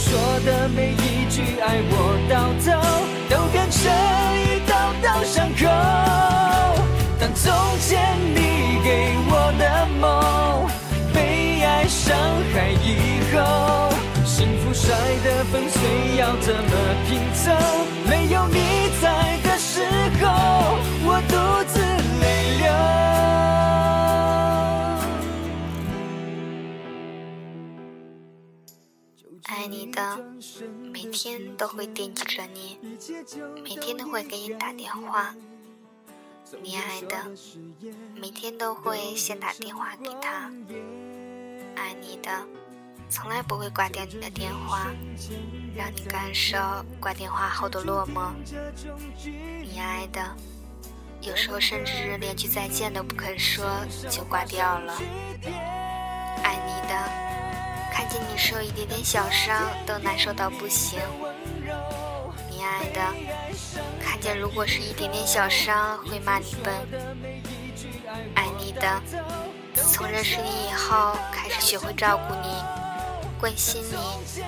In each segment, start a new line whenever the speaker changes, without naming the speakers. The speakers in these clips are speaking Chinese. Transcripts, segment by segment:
说的每一句爱我到头，都变成一道道伤口。当从前你给我的梦被爱伤害以后，幸福摔得粉碎，
爱你的，每天都会惦记着你，每天都会给你打电话。你爱的，每天都会先打电话给他。爱你的，从来不会挂掉你的电话，让你感受挂电话后的落寞。你爱的，有时候甚至连句再见都不肯说就挂掉了。受一点点小伤都难受到不行。你爱的，看见如果是一点点小伤会骂你笨。爱你的，从认识你以后开始学会照顾你，关心你。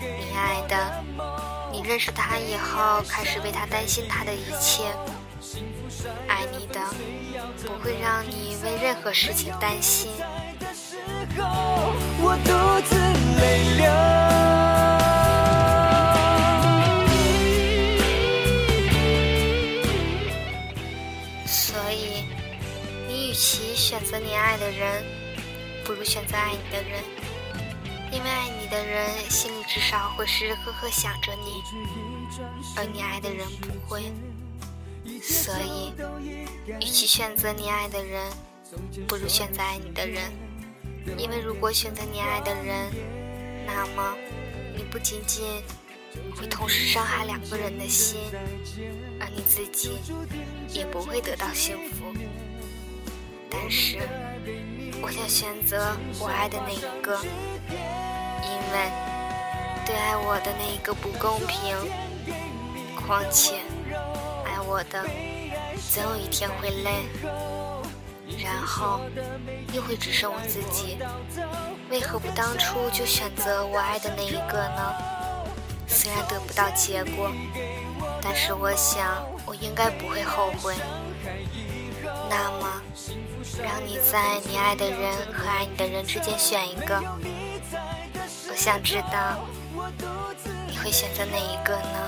你爱的，你认识他以后开始为他担心他的一切。爱你的，不会让你为任何事情担心。我独自泪流。选择你爱的人，不如选择爱你的人，因为爱你的人心里至少会时时刻刻想着你，而你爱的人不会。所以，与其选择你爱的人，不如选择爱你的人，因为如果选择你爱的人，那么你不仅仅会同时伤害两个人的心，而你自己也不会得到幸福。但是，我想选择我爱的那一个，因为对爱我的那一个不公平。况且，爱我的总有一天会累，然后又会只剩我自己。为何不当初就选择我爱的那一个呢？虽然得不到结果，但是我想我应该不会后悔。那么。让你在你爱的人和爱你的人之间选一个，我想知道你会选择哪一个呢？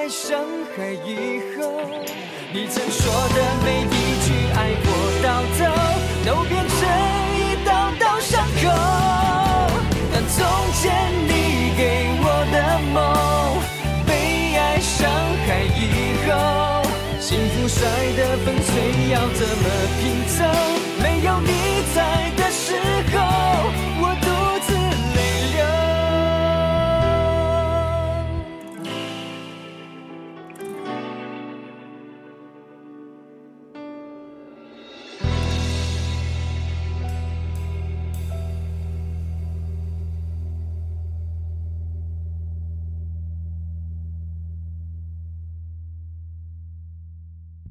被爱伤害以后，你曾说的每一句爱我到头，都变成一道道伤口。但从前你给我的梦。被爱伤害以后，幸福摔得粉碎，要怎么拼凑？没有你在。